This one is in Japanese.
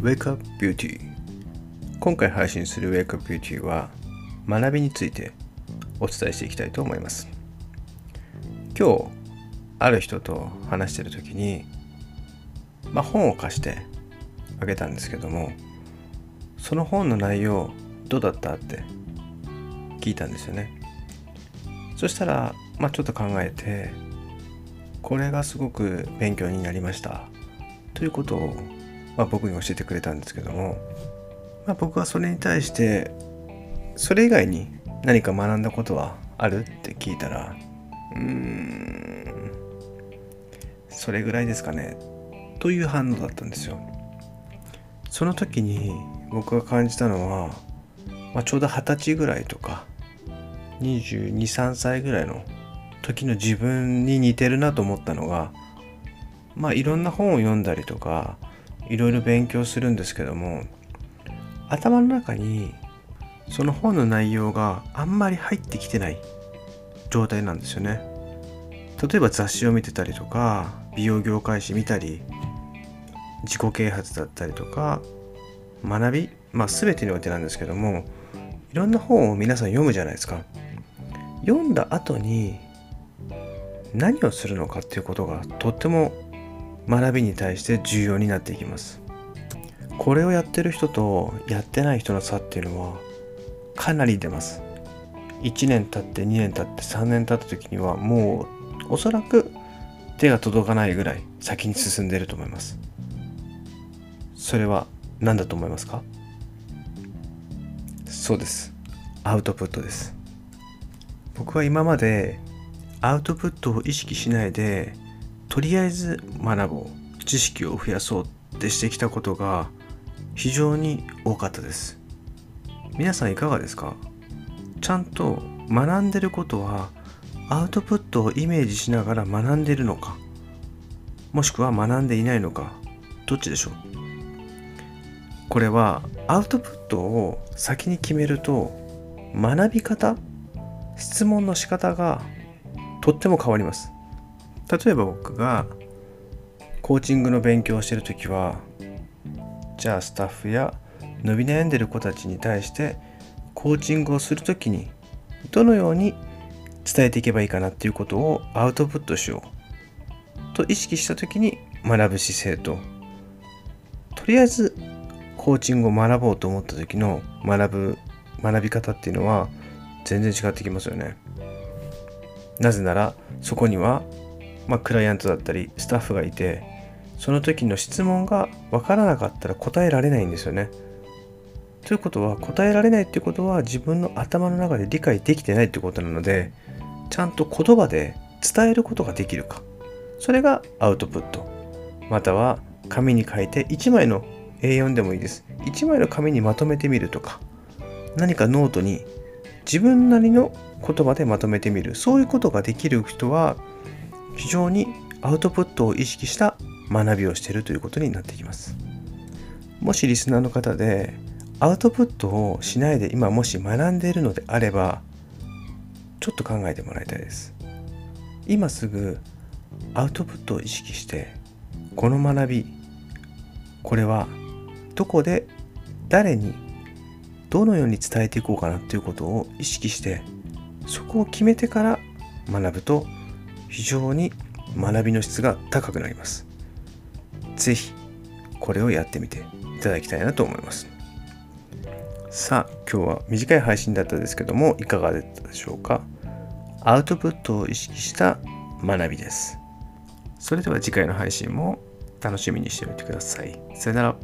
Wake Up Beauty 今回配信する Wake Up Beauty は学びについてお伝えしていきたいと思います。今日ある人と話してる時にまあ本を貸してあげたんですけどもその本の内容どうだったって聞いたんですよね。そしたらまあちょっと考えてこれがすごく勉強になりましたということを、まあ、僕に教えてくれたんですけども、まあ、僕はそれに対してそれ以外に何か学んだことはあるって聞いたらうーんそれぐらいですかねという反応だったんですよ。その時に僕が感じたのは、まあ、ちょうど二十歳ぐらいとか223歳ぐらいの時の自分に似てるなと思ったのがまあいろんな本を読んだりとかいろいろ勉強するんですけども頭の中にその本の内容があんまり入ってきてない状態なんですよね。例えば雑誌を見てたりとか美容業界誌見たり自己啓発だったりとか学びまあ全てにおいてなんですけどもいろんな本を皆さん読むじゃないですか。読んだ後に何をするのかっていうことがとっても学びに対して重要になっていきます。これをやってる人とやってない人の差っていうのはかなり出ます。1年経って2年経って3年経った時にはもうおそらく手が届かないぐらい先に進んでると思います。それは何だと思いますか？そうです。アウトプットです。僕は今までアウトプットを意識しないでとりあえず学ぼう知識を増やそうってしてきたことが非常に多かったです。皆さんいかがですか？ちゃんと学んでることはアウトプットをイメージしながら学んでるのか？もしくは学んでいないのか？どっちでしょう？これはアウトプットを先に決めると学び方質問の仕方がとっても変わります。例えば僕がコーチングの勉強をしてる時はじゃあスタッフや伸び悩んでる子たちに対してコーチングをする時にどのように伝えていけばいいかなっていうことをアウトプットしようと意識した時に学ぶ姿勢ととりあえずコーチングを学ぼうと思った時の学ぶ学び方っていうのは全然違ってきますよね。なぜならそこには、まあ、クライアントだったりスタッフがいてその時の質問が分からなかったら答えられないんですよね。ということは答えられないってことは自分の頭の中で理解できてないってことなのでちゃんと言葉で伝えることができるか。それがアウトプット。または紙に書いて1枚の A4 でもいいです。1枚の紙にまとめてみるとか。何かノートに自分なりの言葉でまとめてみる。そういうことができる人は非常にアウトプットを意識した学びをしているということになってきます。もしリスナーの方でアウトプットをしないで今もし学んでいるのであればちょっと考えてもらいたいです。今すぐアウトプットを意識してこの学びこれはどこで誰にどのように伝えていこうかなということを意識してそこを決めてから学ぶと非常に学びの質が高くなります。是非これをやってみていただきたいなと思います。さあ今日は短い配信だったですけどもいかがだったでしょうか？アウトプットを意識した学びです。それでは次回の配信も楽しみにしておいてください。さよなら。